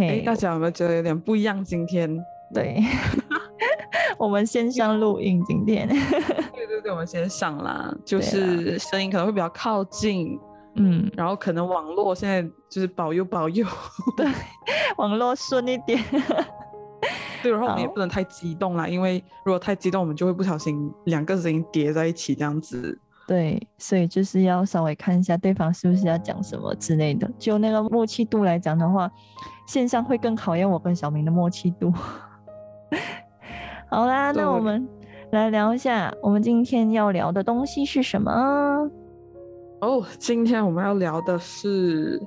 哎，大家有没有觉得有点不一样？今天？对，我们先上录音，今天。对对对，我们先上啦，就是声音可能会比较靠近，嗯，然后可能网络现在就是保佑保佑，对，网络顺一点，对，然后我们也不能太激动啦，因为如果太激动，我们就会不小心两个声音叠在一起这样子。对，所以就是要稍微看一下对方是不是要讲什么之类的。就那个默契度来讲的话，线上会更考验我跟小明的默契度。好啦，那我们来聊一下，我们今天要聊的东西是什么？哦，今天我们要聊的是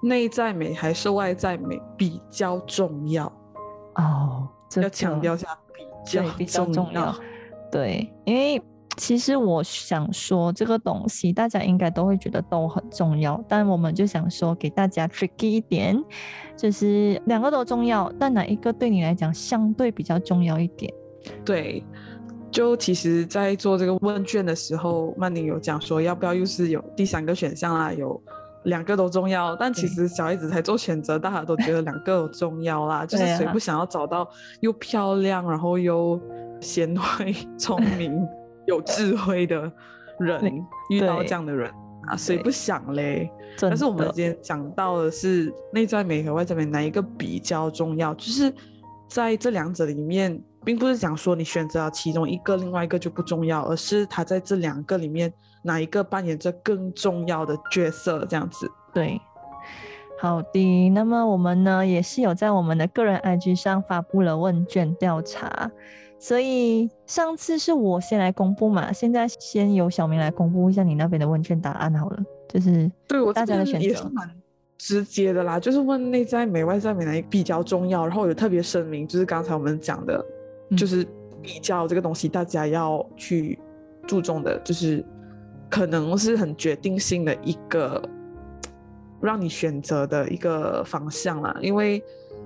内在美还是外在美比较重要？哦，要强调一下比较比较重要。对，因为。其实我想说，这个东西大家应该都会觉得都很重要，但我们就想说给大家 tricky 一点，就是两个都重要，但哪一个对你来讲相对比较重要一点？对，就其实，在做这个问卷的时候，曼宁有讲说要不要又是有第三个选项啦，有两个都重要，但其实小孩子才做选择，大家都觉得两个都重要啦，就是谁不想要找到又漂亮，然后又 贤惠、聪明。有智慧的人遇到这样的人啊，谁不想嘞？但是我们今天讲到的是内在美和外在美哪一个比较重要？就是在这两者里面，并不是讲说你选择了其中一个，另外一个就不重要，而是他在这两个里面哪一个扮演着更重要的角色？这样子。对，好的。那么我们呢，也是有在我们的个人 IG 上发布了问卷调查。所以上次是我先来公布嘛，现在先由小明来公布一下你那边的问卷答案好了，就是对我大家的选择也是蛮直接的啦，就是问内在美、外在美哪一比较重要，然后有特别声明，就是刚才我们讲的，就是比较这个东西大家要去注重的，就是可能是很决定性的一个让你选择的一个方向啦，因为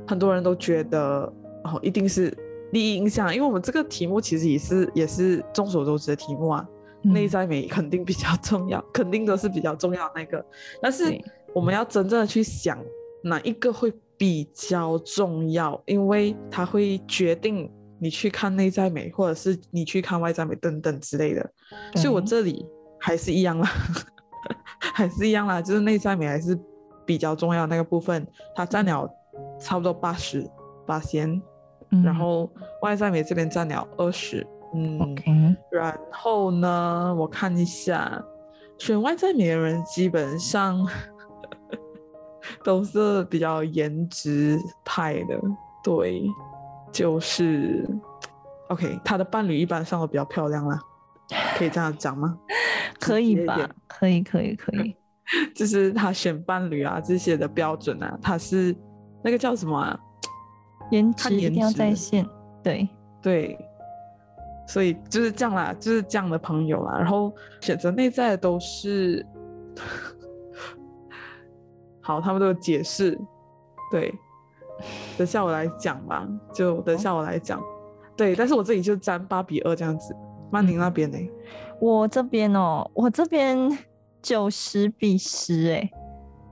很多人都觉得哦，一定是。第一印象，因为我们这个题目其实也是也是众所周知的题目啊，内在美肯定比较重要，肯定都是比较重要那个。但是我们要真正的去想哪一个会比较重要，因为它会决定你去看内在美，或者是你去看外在美等等之类的。所以我这里还是一样啦，还是一样啦，就是内在美还是比较重要那个部分，它占了差不多八十八先。然后外在美这边占了二十，嗯，然后呢，我看一下，选外在美的人基本上 都是比较颜值派的，对，就是 OK，他的伴侣一般上都比较漂亮啦，可以这样讲吗？可以吧？可以，可以，可以，就是他选伴侣啊这些的标准啊，他是那个叫什么啊？颜值一定要在线，对对，所以就是这样啦，就是这样的朋友啦。然后选择内在的都是 好，他们都有解释。对，等下我来讲吧，就等下我来讲。对，但是我这里就占八比二这样子。曼宁那边呢？我这边哦，我这边九十比十，哎，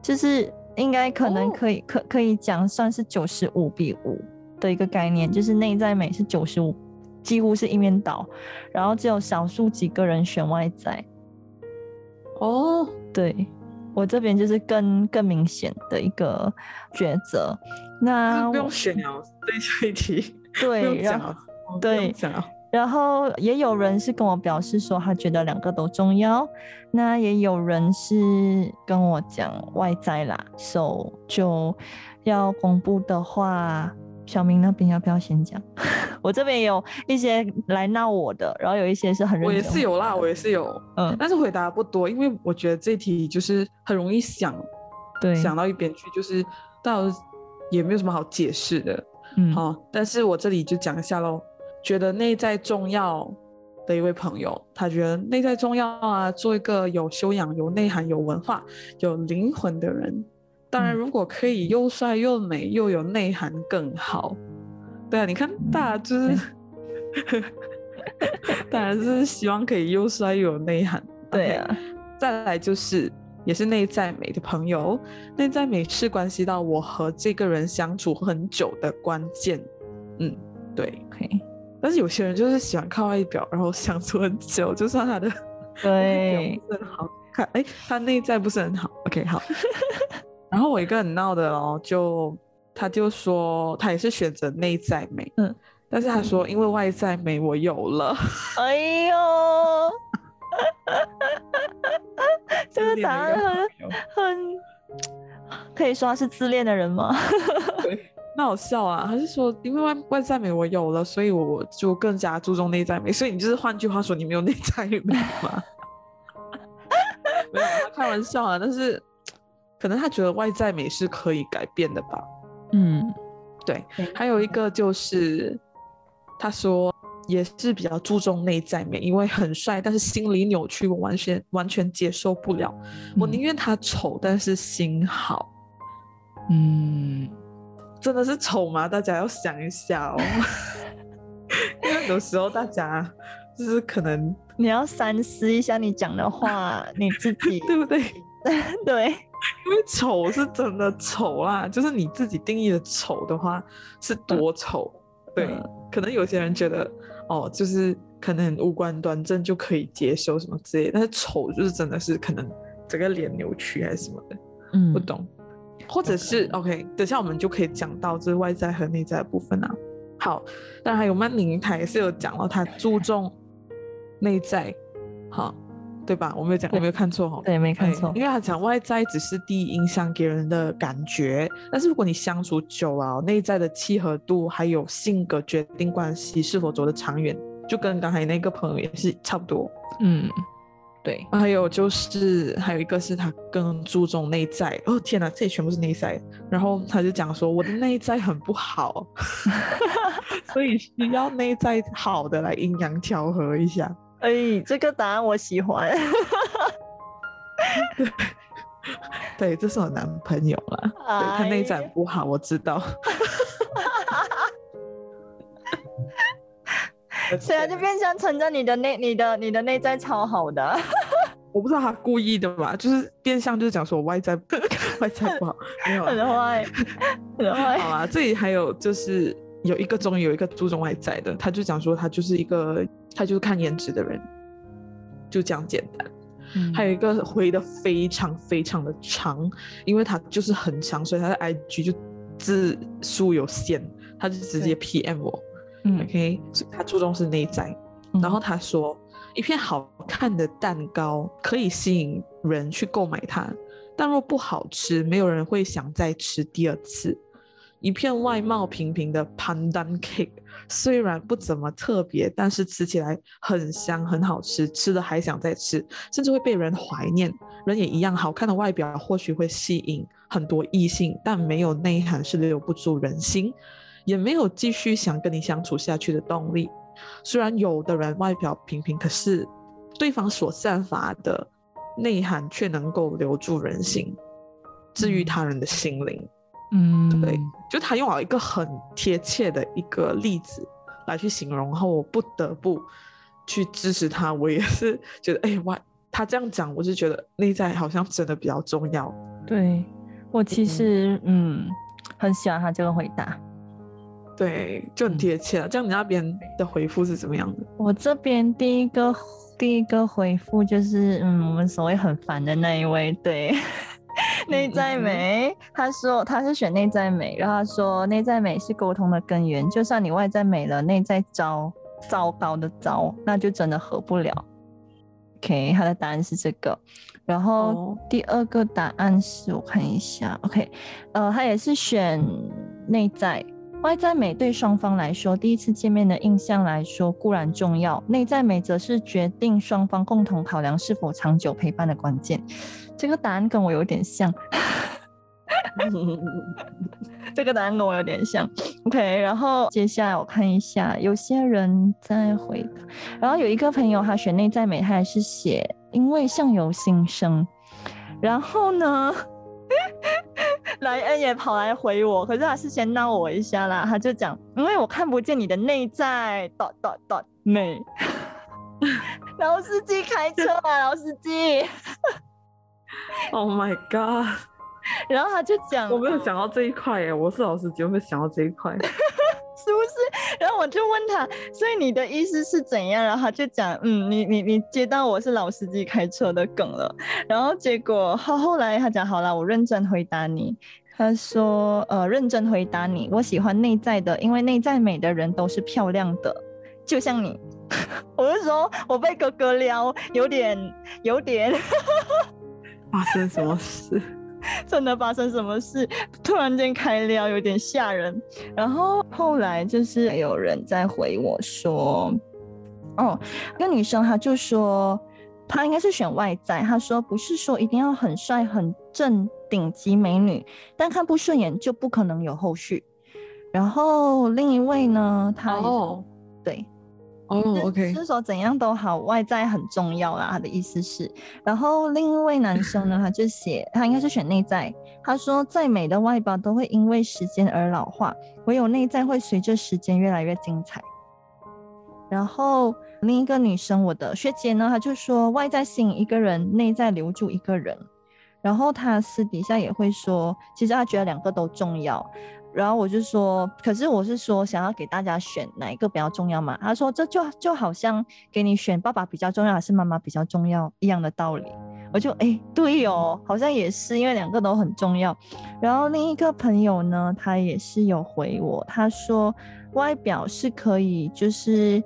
就是。应该可能可以可可以讲算是九十五比五的一个概念，就是内在美是九十五，几乎是一面倒，然后只有少数几个人选外在。哦，对我这边就是更更明显的一个抉择。那不用选了，这一题 对，然后对。然后也有人是跟我表示说，他觉得两个都重要。那也有人是跟我讲外在啦，so 就要公布的话，小明那边要不要先讲？我这边有一些来闹我的，然后有一些是很认真。我也是有啦，我也是有，嗯，但是回答不多，因为我觉得这题就是很容易想，对，想到一边去，就是到也没有什么好解释的。嗯，好、但是我这里就讲一下喽。觉得内在重要的一位朋友，他觉得内在重要啊，做一个有修养、有内涵、有文化、有灵魂的人。当然，嗯如果可以又帅又美又有内涵更好。对啊，你看大家就是，当然是希望可以又帅又有内涵。对啊，再来就是也是内在美的朋友，内在美是关系到我和这个人相处很久的关键。嗯，对。，OK，但是有些人就是喜欢看外表，然后相处很久，就算他的对，不是很好看，哎，他内在不是很好。OK，好。然后我一个很闹的哦，就他就说他也是选择内在美，嗯，但是他说因为外在美我有了，哎呦，这个答案很很，可以说他是自恋的人吗？那好笑啊！还是说因为外外在美我有了，所以我就更加注重内在美。所以你就是换句话说，你没有内在美吗？没有，他开玩笑啊。但是可能他觉得外在美是可以改变的吧。嗯，对，还有一个就是他说也是比较注重内在美，因为很帅，但是心理扭曲，我完全完全接受不了。我宁愿他丑，但是心好。嗯，真的是丑吗？大家要想一下哦，因为有时候大家就是可能你要三思一下你讲的话，你自己 对不对？对，因为丑是真的丑啦，就是你自己定义的丑的话是多丑？对，嗯可能有些人觉得哦，就是可能五官端正就可以接受什么之类，但是丑就是真的是可能整个脸扭曲还是什么的，嗯不懂。或者是 OK，等下我们就可以讲到这外在和内在的部分啊。好，当然还有曼宁，他也是有讲到他注重内在，好，对吧？我没有讲，我对没有看错哈。对，没看哎错因，为他讲外在只是第一印象给人的感觉，但是如果你相处久了，内在的契合度还有性格决定关系是否走得长远，就跟刚才那个朋友也是差不多。嗯，对，还有就是还有一个是他更注重内在，哦天哪，这里全部是内在。然后他就讲说我的内在很不好，所以需要内在好的来阴阳调和一下。哎，这个答案我喜欢，对，这是我男朋友啦，对他内在不好，我知道。所以他就变相承认你的内、你的、你的内在超好的，我不知道他故意的吧，就是变相就是讲说我外在 外在不好，没有很啊。坏，很坏。好啊，这里还有就是有一个终于有一个注重外在的，他就讲说他就是一个他就是看颜值的人，就这样简单。嗯还有一个回的非常非常的长，因为他就是很长，所以他的 IG 就字数有限，他就直接 PM 我嗯，OK，所以他注重是内在。嗯然后他说，一片好看的蛋糕可以吸引人去购买它，但若不好吃，没有人会想再吃第二次。一片外貌平平的 pandan cake，虽然不怎么特别，但是吃起来很香，很好吃，吃了还想再吃，甚至会被人怀念。人也一样，好看的外表或许会吸引很多异性，但没有内涵是留不住人心，也没有继续想跟你相处下去的动力。虽然有的人外表平平，可是对方所散发的内涵却能够留住人心，治愈他人的心灵。嗯，对，就他用了一个很贴切的一个例子来去形容，然后我不得不去支持他。我也是觉得，哎哇，他这样讲，我是觉得内在好像真的比较重要。对我其实嗯很喜欢他这个回答。对，就很嗯贴切了。这样你那边的回复是怎么样的？我这边第一个第一个回复就是，嗯，我们所谓很烦的那一位，对，内在美。他说他是选内在美，然后他说内在美是沟通的根源，就算你外在美了，内在糟糟糕的糟，那就真的合不了。OK，他的答案是这个。然后哦第二个答案是我看一下，OK，呃，他也是选内在。外在美对双方来说，第一次见面的印象来说固然重要，内在美则是决定双方共同考量是否长久陪伴的关键。这个答案跟我有点像，这个答案跟我有点像。OK，然后接下来我看一下，有些人在回答，然后有一个朋友他选内在美，他还是写因为相由心生。然后呢，莱恩也跑来回我，可是他是先闹我一下啦，他就讲因为我看不见你的内在，dot dot dot 美。老司机开车啊，老司机。Oh my god！然后他就讲，我没有想到这一块耶，我是老司机，我没有想到这一块，是不是？然后我就问他，所以你的意思是怎样？然后他就讲，嗯，你你你接到我是老司机开车的梗了。然后结果后后来他讲好了，我认真回答你。他说，呃，认真回答你，我喜欢内在的，因为内在美的人都是漂亮的，就像你。我就说我被哥哥撩，有点有点。发生什么事？真的发生什么事？突然间开撩，有点吓人。然后后来就是有人在回我说：“哦，那个女生她就说她应该是选外在。她说不是说一定要很帅、很正、顶级美女，但看不顺眼就不可能有后续。”然后另一位呢，他哦，对。哦，OK，是说怎样都好，外在很重要啦。他的意思是，然后另一位男生呢，他就写他应该是选内在。他说，再美的外表都会因为时间而老化，唯有内在会随着时间越来越精彩。然后另一个女生，我的学姐呢，她就说，外在吸引一个人，内在留住一个人。然后她私底下也会说，其实她觉得两个都重要。然后我就说，可是我是说想要给大家选哪一个比较重要嘛？他说这就就好像给你选爸爸比较重要还是妈妈比较重要一样的道理。我就哎，对哦，好像也是，因为两个都很重要。然后另一个朋友呢，他也是有回我，他说外表是可以就是。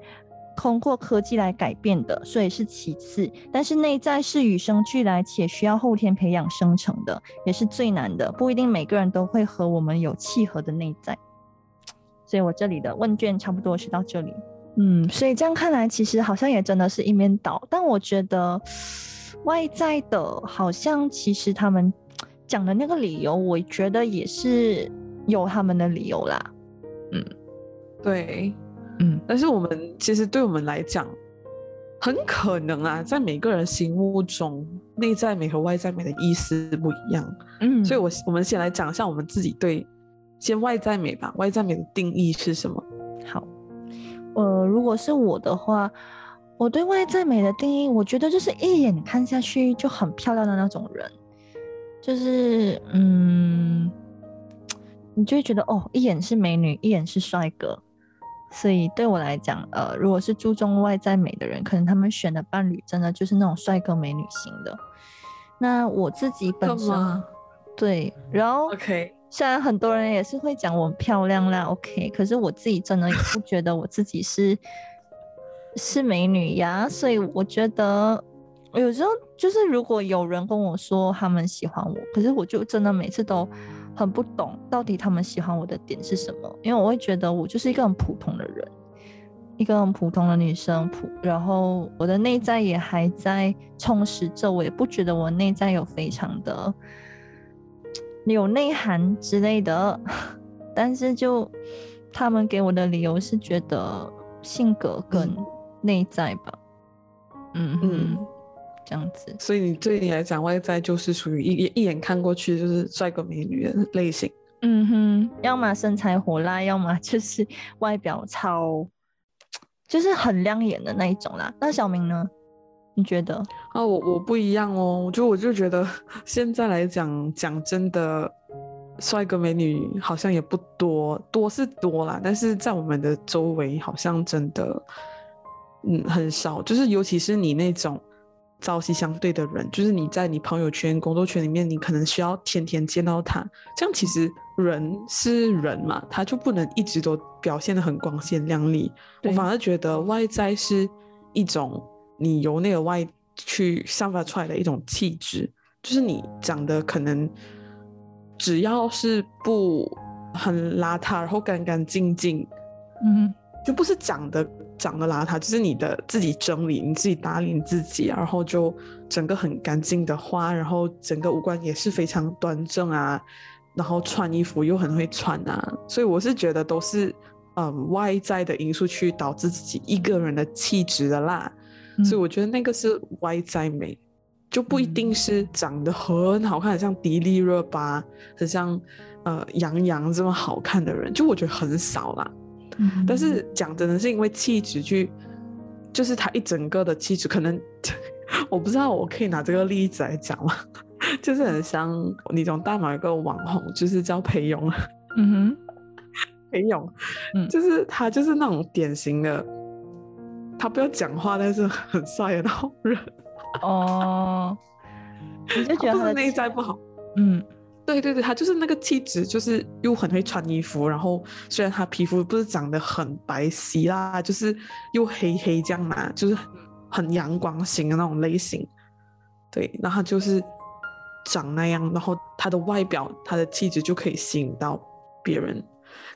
通过科技来改变的，所以是其次。但是内在是与生俱来且需要后天培养生成的，也是最难的。不一定每个人都会和我们有契合的内在。所以我这里的问卷差不多是到这里。嗯，所以这样看来，其实好像也真的是一面倒。但我觉得外在的，好像其实他们讲的那个理由，我觉得也是有他们的理由啦。嗯，对。嗯，但是我们其实对我们来讲，很可能啊，在每个人心目中，内在美和外在美的意思不一样。嗯，所以我我们先来讲一下我们自己对先外在美吧，外在美的定义是什么？好，呃，如果是我的话，我对外在美的定义，我觉得就是一眼看下去就很漂亮的那种人，就是嗯，你就会觉得哦，一眼是美女，一眼是帅哥。所以对我来讲，呃，如果是注重外在美的人，可能他们选的伴侣真的就是那种帅哥美女型的。那我自己本身，对，然后 OK，虽然很多人也是会讲我漂亮啦，OK，可是我自己真的也不觉得我自己是是美女呀。所以我觉得有时候就是如果有人跟我说他们喜欢我，可是我就真的每次都。很不懂到底他们喜欢我的点是什么，因为我会觉得我就是一个很普通的人，一个很普通的女生，普，然后我的内在也还在充实着，我也不觉得我内在有非常的 有内涵之类的，但是就他们给我的理由是觉得性格跟内在吧，嗯。嗯。这样子，所以你对你来讲，外在就是属于一一眼看过去就是帅哥美女的类型。嗯哼，要么身材火辣，要么就是外表超，就是很亮眼的那一种啦。那小明呢？你觉得？啊，我我不一样哦。我就我就觉得 现在来讲，讲真的，帅哥美女好像也不多，多是多啦，但是在我们的周围好像真的，嗯，很少。就是尤其是你那种。朝夕相对的人，就是你在你朋友圈、工作圈里面，你可能需要天天见到他。这样其实人是人嘛，他就不能一直都表现的很光鲜亮丽。我反而觉得外在是一种你由内而外去散发出来的一种气质，就是你长得可能只要是不很邋遢，然后干干净净，嗯，就不是长得。长得邋遢，就是你的自己整理，你自己打理自己，然后就整个很干净的花，然后整个五官也是非常端正啊，然后穿衣服又很会穿啊，所以我是觉得都是嗯外在的因素去导致自己一个人的气质的啦，所以我觉得那个是外在美，就不一定是长得很好看，像迪丽热巴，很像呃杨洋这么好看的人，就我觉得很少啦。但是讲真的是因为气质去，就是他一整个的气质，可能 我不知道我可以拿这个例子来讲吗？就是很像你从大马有个网红，就是叫裴勇，嗯哼，裴勇，嗯，就是他就是那种典型的，他不要讲话，但是很帅的那种人。哦，你就觉得他内在不好？嗯，对对对，他就是那个气质，就是又很会穿衣服，然后虽然他皮肤不是长得很白皙啦，就是又黑黑这样嘛，就是很阳光型的那种类型。对，然后就是。长那样，然后他的外表、他的气质就可以吸引到别人。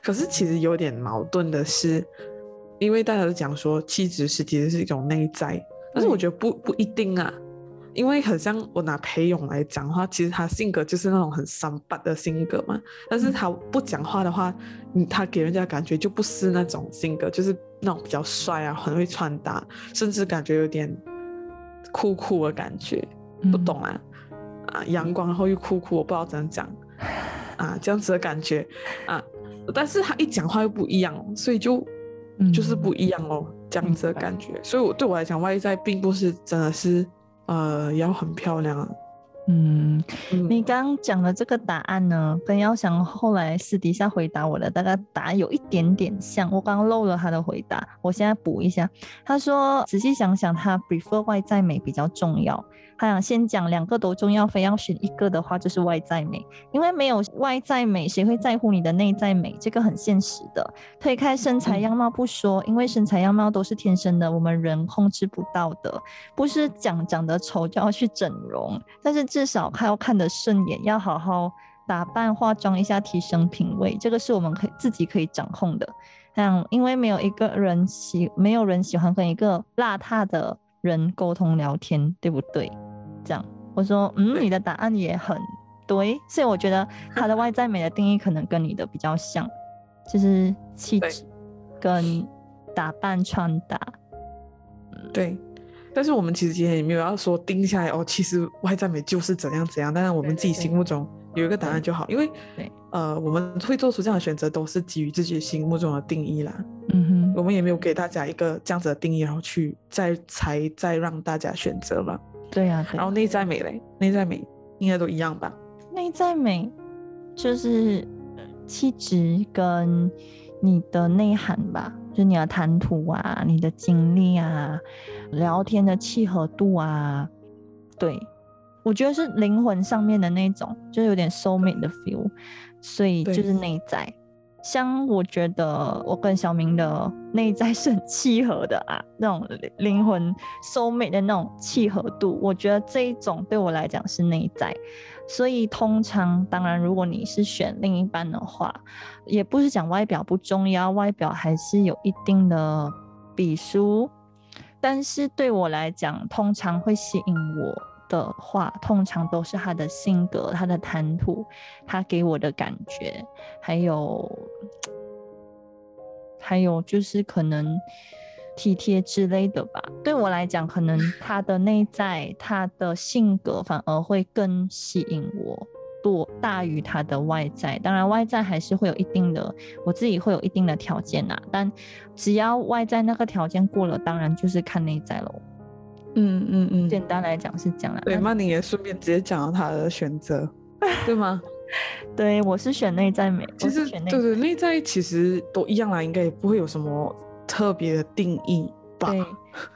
可是其实有点矛盾的是，因为大家都讲说气质是其实是一种内在，但是我觉得不不一定啊。因为很像我拿裴勇来讲的话，其实他性格就是那种很三八的性格嘛。但是他不讲话的话，嗯，他给人家感觉就不是那种性格，就是那种比较帅啊，很会穿搭，甚至感觉有点酷酷的感觉。不懂啊。啊，阳光然后又酷酷，我不知道怎样讲啊，这样子的感觉啊，但是他一讲话又不一样，所以就就是不一样哦，这样子的感觉。所以，我对我来讲，外在并不是真的是呃要很漂亮。嗯，你刚刚讲的这个答案呢，跟耀翔后来私底下回答我的大概答案有一点点像。我刚刚漏了他的回答，我现在补一下。他说，仔细想想，他 prefer 外在美比较重要。他想先讲两个都重要，非要选一个的话，就是外在美，因为没有外在美，谁会在乎你的内在美？这个很现实的。推开身材样貌不说，因为身材样貌都是天生的，我们人控制不到的。不是讲长得丑就要去整容，但是至少还要看得顺眼，要好好打扮化妆一下，提升品味，这个是我们可以自己可以掌控的。像因为没有一个人喜，没有人喜欢跟一个邋遢的人沟通聊天，对不对？这样，我说，嗯，你的答案也很对，所以我觉得 他的外在美的定义可能跟你的比较像，就是气质跟打扮穿搭。对，但是我们其实今天也没有要说定下来哦，其实外在美就是怎样怎样，但是我们自己心目中有一个答案就好，因为呃，我们会做出这样的选择都是基于自己心目中的定义啦。嗯哼，我们也没有给大家一个这样子的定义，然后去再才再让大家选择嘛。对呀，然后内在美嘞，内在美应该都一样吧？内在美就是气质跟你的内涵吧，就你的谈吐啊，你的经历啊，聊天的契合度啊，对我觉得是灵魂上面的那种，就是有点 soul mate 的 feel，所以就是内在。像我觉得我跟小明的内在是很契合的啊，那种灵魂 soul mate 的那种契合度，我觉得这一种对我来讲是内在。所以通常，当然如果你是选另一半的话，也不是讲外表不重要，外表还是有一定的比数。但是对我来讲，通常会吸引我。的话，通常都是他的性格、他的谈吐、他给我的感觉，还有还有就是可能体贴之类的吧。对我来讲，可能他的内在、他的性格反而会更吸引我，多大于他的外在。当然，外在还是会有一定的，我自己会有一定的条件呐。但只要外在那个条件过了，当然就是看内在喽。嗯嗯嗯，简单来讲是这样。对，曼宁也顺便直接讲到他的选择，对吗？对，我是选内在美。其实，对对，内在其实都一样啦，应该也不会有什么特别的定义吧。对，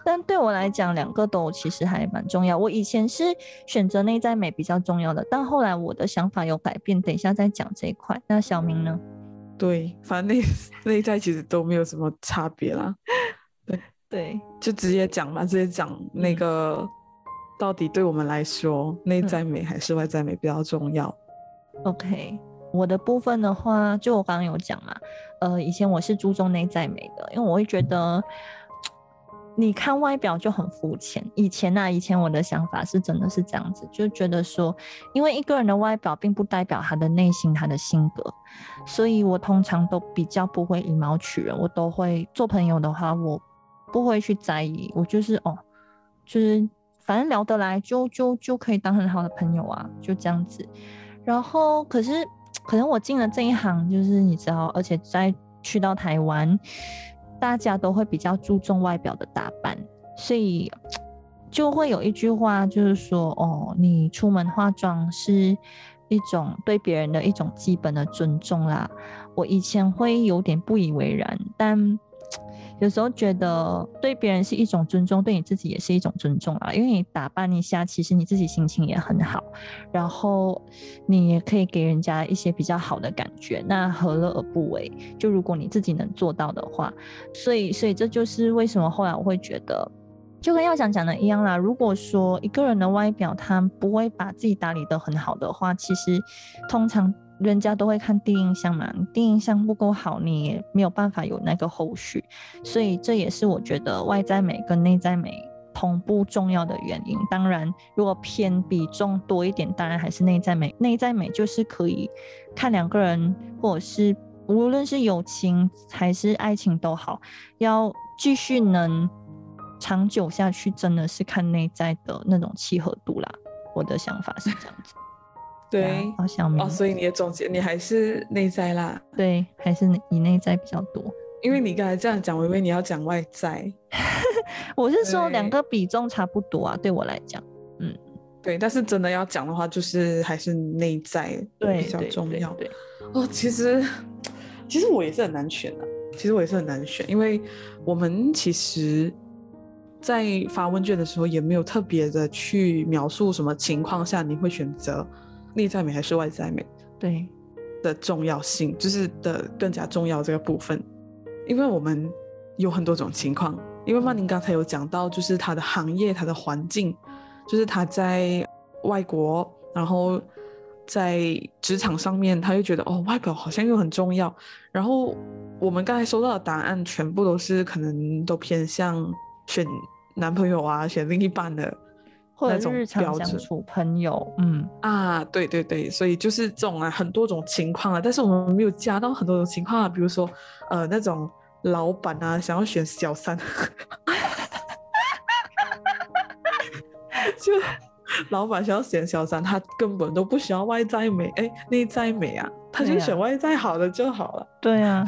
但对我来讲，两个都其实还蛮重要。我以前是选择内在美比较重要的，但后来我的想法有改变，等一下再讲这一块。那小明呢？对，反正内 内在其实都没有什么差别啦。对，就直接讲吧，直接讲那个到底对我们来说，内在美还是外在美比较重要？OK，我的部分的话，就我刚刚有讲嘛，呃，以前我是注重内在美的，因为我会觉得你看外表就很肤浅。以前啊，以前我的想法是真的是这样子，就觉得说，因为一个人的外表并不代表他的内心、他的性格，所以我通常都比较不会以貌取人。我都会做朋友的话，我不会去在意，我就是哦，就是反正聊得来，就就就可以当很好的朋友啊，就这样子。然后，可是可能我进了这一行，就是你知道，而且在去到台湾。大家都会比较注重外表的打扮，所以就会有一句话，就是说，哦，你出门化妆是一种对别人的一种基本的尊重啦。我以前会有点不以为然，但。有时候觉得对别人是一种尊重，对你自己也是一种尊重啊。因为你打扮一下，其实你自己心情也很好，然后你也可以给人家一些比较好的感觉。那何乐而不为？就如果你自己能做到的话，所以，所以这就是为什么后来我会觉得，就跟耀讲讲的一样啦。如果说一个人的外表他不会把自己打理得很好的话，其实通常。人家都会看第一印象嘛，第一印象不够好，你也没有办法有那个后续，所以这也是我觉得外在美跟内在美同步重要的原因。当然，如果偏比重多一点，当然还是内在美。内在美就是可以看两个人，或者是无论是友情还是爱情都好，要继续能长久下去，真的是看内在的那种契合度啦。我的想法是这样子。对，好小明哦，所以你的总结，你还是内在啦。对，还是以内在比较多。因为你刚才这样讲，我以为你要讲外在。我是说两个比重差不多啊，对我来讲，嗯，对。但是真的要讲的话，就是还是内在比较重要。对，哦，其实其实我也是很难选的，其实我也是很难选，因为我们其实，在发问卷的时候也没有特别的去描述什么情况下你会选择。内在美还是外在美？对的重要性，就是的更加重要这个部分，因为我们有很多种情况。因为曼宁刚才有讲到，就是他的行业、他的环境，就是他在外国，然后在职场上面，他就觉得哦，外表好像又很重要。然后我们刚才收到的答案，全部都是可能都偏向选男朋友啊，选另一半的。或者日常相处朋友，嗯啊，对对对，所以就是这种啊，很多种情况啊，但是我们没有加到很多种情况啊，比如说呃那种老板啊想要选小三，就。老板想要选小三，他根本都不需要外在美，哎，内在美啊，他就选外在好的就好了。对啊，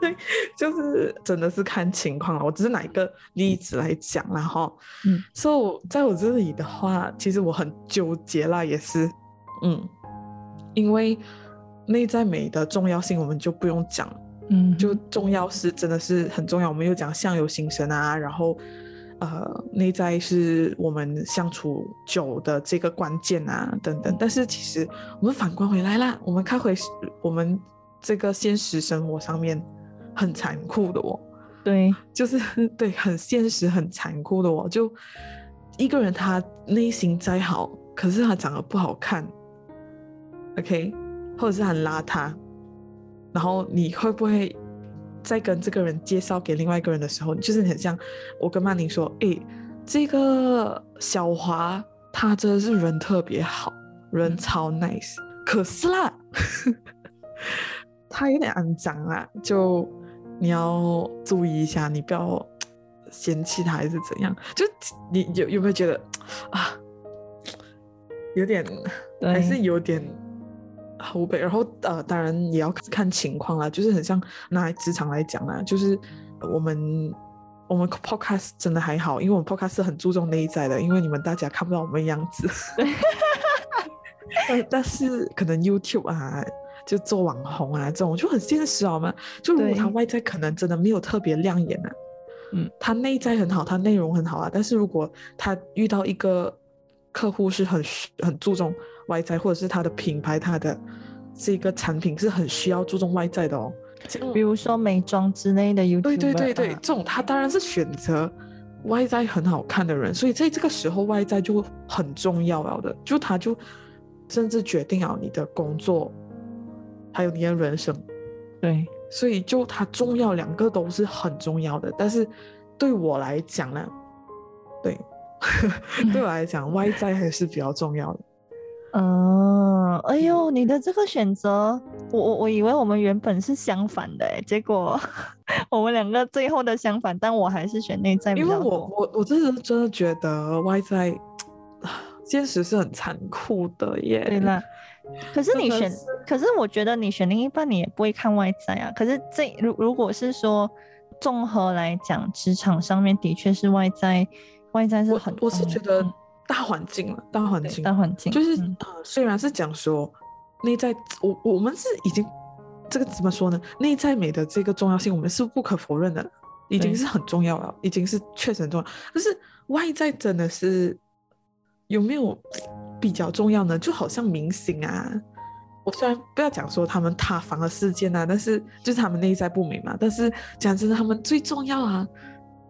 对，就是真的是看情况了。我只是拿一个例子来讲了哈。嗯，所以在我这里的话，其实我很纠结啦，也是，嗯，因为内在美的重要性我们就不用讲，嗯，就重要是真的是很重要。我们又讲相由心生啊，然后。呃，内在是我们相处久的这个关键啊，等等。但是其实我们反观回来啦，我们看回我们这个现实生活上面很残酷的哦。对，就是对，很现实、很残酷的哦。就一个人他内心再好，可是他长得不好看，OK，或者是很邋遢，然后你会不会？在跟这个人介绍给另外一个人的时候，就是很像我跟曼宁说：“哎，这个小华他真的是人特别好，人超 nice。可是啦，他有点肮脏啊，就你要注意一下，你不要嫌弃他还是怎样。就你有有没有觉得啊，有点还是有点。”后背，然后呃，当然也要看情况啦，就是很像拿职场来讲啊，就是我们我们 podcast 真的还好，因为我们 podcast 是很注重内在的，因为你们大家看不到我们样子，但但是可能 YouTube 啊，就做网红啊这种就很现实好吗？就如果他外在可能真的没有特别亮眼啊，嗯，他内在很好，他内容很好啊，但是如果他遇到一个客户是很很注重。外在或者是它的品牌，它的这个产品是很需要注重外在的哦。比如说美妆之类的，对对对对，这种他当然是选择外在很好看的人，所以在这个时候外在就很重要了的，就他就甚至决定了你的工作，还有你的人生。对，所以就它重要，两个都是很重要的。但是对我来讲呢，对，对我来讲，外在还是比较重要的。嗯，哎呦，你的这个选择，我我我以为我们原本是相反的，哎，结果 我们两个最后的相反，但我还是选内在，因为我我我真的真的觉得外在，现实是很残酷的耶。对啦，可是你选，可是我觉得你选另一半，你也不会看外在啊。可是这如如果是说综合来讲，职场上面的确是外在，外在是很，我是觉得。大环境了，大环境，大环境就是呃，虽然是讲说内在，我我们是已经这个怎么说呢？内在美的这个重要性，我们是不可否认的，已经是很重要了，已经是确实很重要。可是外在真的是有没有比较重要呢？就好像明星啊，我虽然不要讲说他们塌房的事件啊，但是就是他们内在不美嘛。但是讲真的，他们最重要啊，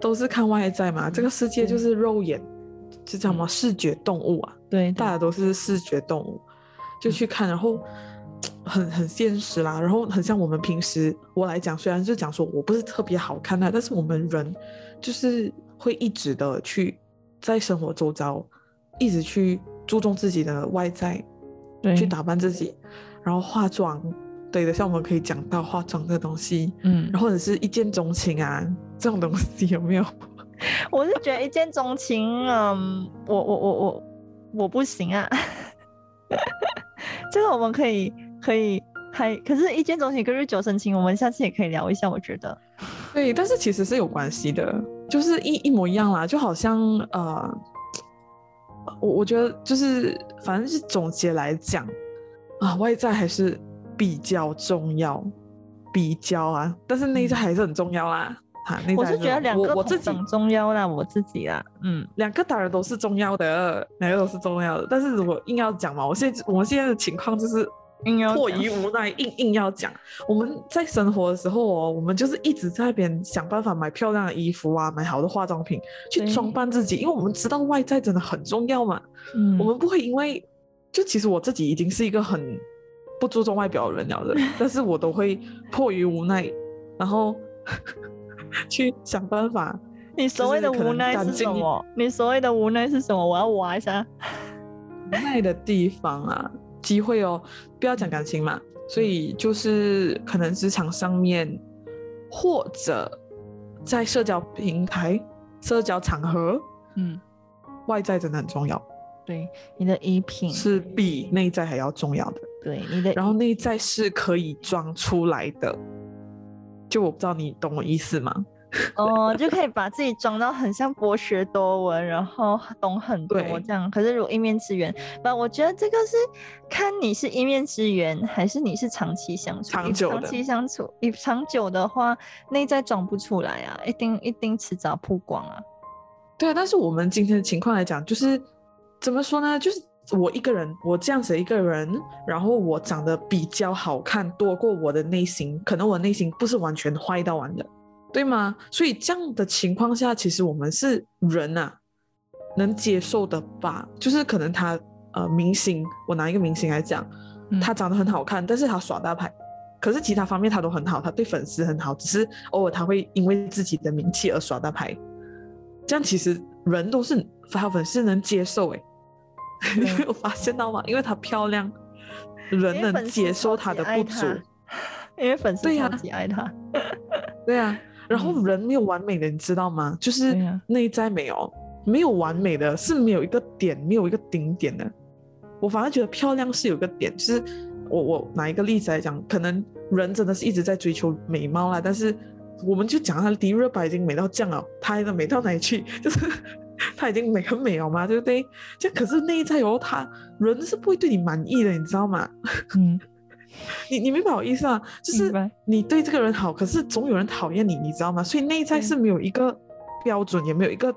都是看外在嘛。这个世界就是肉眼。就叫什么视觉动物啊？对，大家都是视觉动物，就去看，然后 很很现实啦，然后很像我们平时我来讲，虽然就讲说我不是特别好看的，但是我们人就是会一直的去在生活周遭一直去注重自己的外在，对。去打扮自己，然后化妆，对的，像我们可以讲到化妆这东西，嗯，然后或者是一见钟情啊这种东西有没有？我是觉得一见钟情，嗯，我我我我我不行啊。这个我们可以可以还，可是一见钟情跟日久生情，我们下次也可以聊一下。我觉得，对，但是其实是有关系的，就是一一模一样啦，就好像呃，我我觉得就是反正是总结来讲啊，外在还是比较重要，比较啊，但是内在还是很重要啦。我是觉得两个我自己重要啦，我自己啦，嗯，两个当然都是重要的，两个都是重要的。但是如果硬要讲嘛，我现在我们现在的情况就是迫于无奈，硬硬要讲。我们在生活的时候哦，我们就是一直在那边想办法买漂亮的衣服啊，买好的化妆品去装扮自己，因为我们知道外在真的很重要嘛。嗯，我们不会因为就其实我自己已经是一个很不注重外表的人了的，但是我都会迫于无奈，然后。去想办法。你所谓的无奈是什么？你所谓的无奈是什么？我要挖一下。无奈的地方啊，机会哦，不要讲感情嘛。所以就是可能职场上面，或者在社交平台、社交场合，嗯，外在真的很重要。对，你的衣品是比内在还要重要的。对，你的，然后内在是可以装出来的。就我不知道你懂我意思吗？哦，就可以把自己装到很像博学多闻，然后懂很多这样。可是如果一面之缘，不，我觉得这个是看你是一面之缘，还是你是长期相处。长久长期相处，你长久的话，内在装不出来啊，一定一定迟早曝光啊。对啊，但是我们今天的情况来讲，就是怎么说呢？就是。我一个人，我这样子一个人，然后我长得比较好看多过我的内心，可能我内心不是完全坏到完的，对吗？所以这样的情况下，其实我们是人啊，能接受的吧？就是可能他呃明星，我拿一个明星来讲，他长得很好看，但是他耍大牌，可是其他方面他都很好，他对粉丝很好，只是偶尔他会因为自己的名气而耍大牌，这样其实人都是发粉丝能接受诶。你没有发现到吗？因为她漂亮，人能接受她的不足，因为粉丝超级爱她。对啊，然后人没有完美的，你知道吗？就是内在没有，没有完美的是没有一个点，没有一个顶点的。我反而觉得漂亮是有个点，就是我我拿一个例子来讲，可能人真的是一直在追求美貌啦，但是我们就讲他迪丽热巴已经美到这样了，他还能美到哪里去？就是。他已经美很美了嘛，对不对？这可是内在哦，他人是不会对你满意的，你知道吗？嗯，你你明白我意思啊？就是你对这个人好，可是总有人讨厌你，你知道吗？所以内在是没有一个标准，也没有一个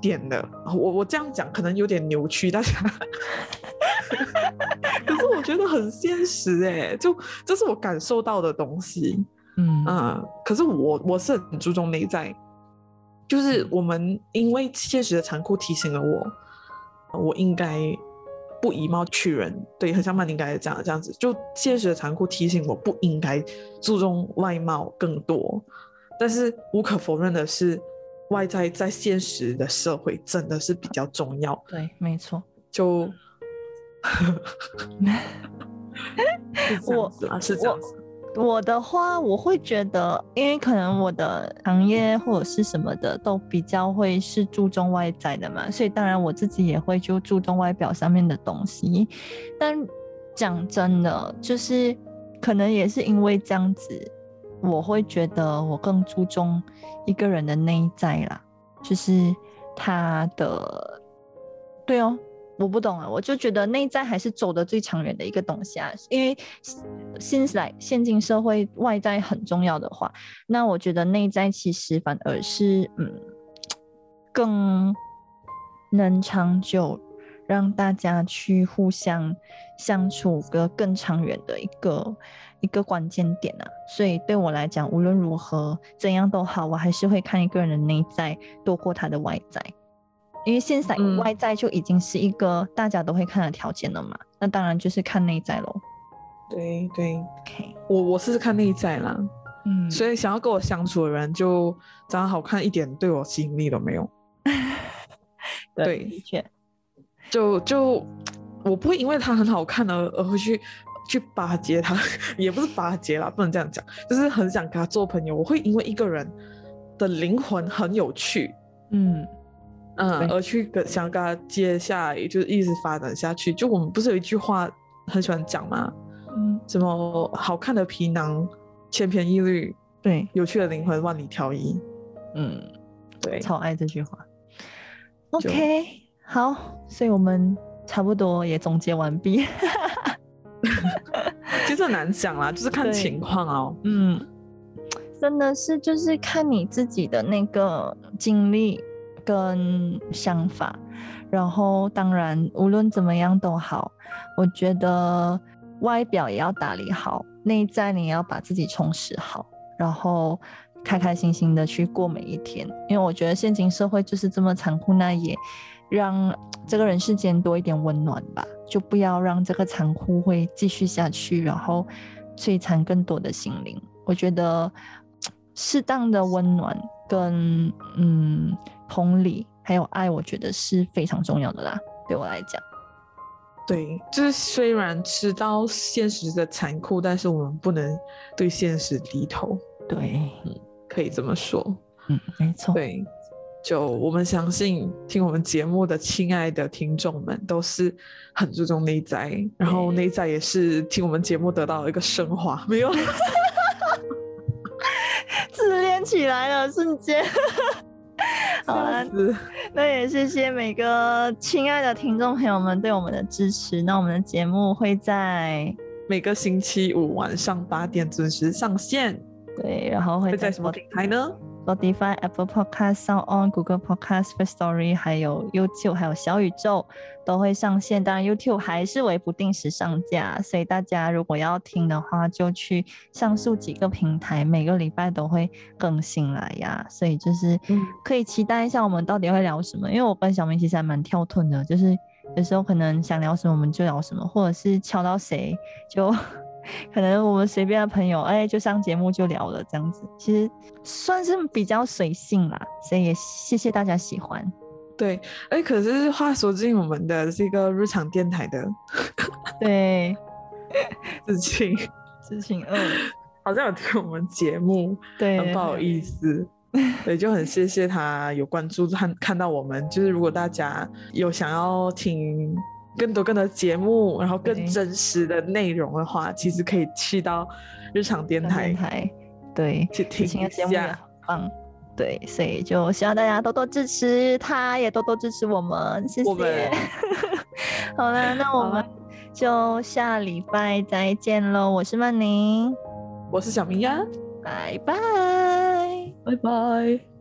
点的。我我这样讲可能有点扭曲大家，可是我觉得很现实哎，就这是我感受到的东西。嗯啊，可是我我是很注重内在。就是我们因为现实的残酷提醒了我，我应该不以貌取人，对，很像曼宁刚才讲的这样子。就现实的残酷提醒我不应该注重外貌更多，但是无可否认的是，外在在现实的社会真的是比较重要。对，没错。就，我是这样子。我的话，我会觉得，因为可能我的行业或者是什么的都比较会是注重外在的嘛，所以当然我自己也会就注重外表上面的东西。但讲真的，就是可能也是因为这样子，我会觉得我更注重一个人的内在啦，就是他的，对哦。我不懂啊，我就觉得内在还是走的最长远的一个东西啊。因为现在现今社会外在很重要的话，那我觉得内在其实反而是嗯更能长久，让大家去互相相处个更长远的一个一个关键点啊。所以对我来讲，无论如何怎样都好，我还是会看一个人的内在多过他的外在。因为现在外在就已经是一个大家都会看的条件了嘛，那当然就是看内在喽。对对，OK，我我是看内在啦，嗯，所以想要跟我相处的人就长得好看一点，对我吸引力都没有。对，的确，就就我不会因为他很好看而而会去去巴结他，也不是巴结啦，不能这样讲，就是很想跟他做朋友。我会因为一个人的灵魂很有趣，嗯。嗯，而去跟想跟他接下来就是一直发展下去。就我们不是有一句话很喜欢讲吗？嗯，什么好看的皮囊千篇一律，对，有趣的灵魂万里挑一。嗯，对，超爱这句话。OK，好，所以我们差不多也总结完毕。其 实很难讲啦，就是看情况哦。嗯，真的是就是看你自己的那个经历。跟想法，然后当然无论怎么样都好，我觉得外表也要打理好，内在你也要把自己充实好，然后开开心心的去过每一天。因为我觉得现今社会就是这么残酷，那也让这个人世间多一点温暖吧，就不要让这个残酷会继续下去，然后摧残更多的心灵。我觉得适当的温暖跟嗯。同理还有爱，我觉得是非常重要的啦。对我来讲，对，就是虽然知道现实的残酷，但是我们不能对现实低头。对，可以这么说。嗯，没错。对，就我们相信听我们节目的亲爱的听众们都是很注重内在，然后内在也是听我们节目得到了一个升华。没有，自恋起来了，瞬间。好了，那也谢谢每个亲爱的听众朋友们对我们的支持。那我们的节目会在每个星期五晚上八点准时上线。对，然后会在什么平台呢？Spotify、Apple Podcast、Sound On、Google Podcast、First Story，还有 YouTube，还有小宇宙都会上线。当然，YouTube 还是为不定时上架，所以大家如果要听的话，就去上述几个平台，每个礼拜都会更新来呀。所以就是可以期待一下我们到底会聊什么。因为我跟小明其实还蛮跳脱的，就是有时候可能想聊什么我们就聊什么，或者是敲到谁就。可能我们随便的朋友，哎，就上节目就聊了这样子，其实算是比较随性啦，所以也谢谢大家喜欢。对，哎，可是话说进我们的这个日常电台的，对，事情，事情二，好像有听我们节目，对，很不好意思，对，就很谢谢他有关注看看到我们，就是如果大家有想要听。更多更多节目，然后更真实的内容的话，其实可以去到日常电台，对，去听一下。嗯，对，所以就希望大家多多支持，他也多多支持我们，谢谢。好了，那我们就下礼拜再见喽！我是曼宁，我是小明呀，拜拜，拜拜。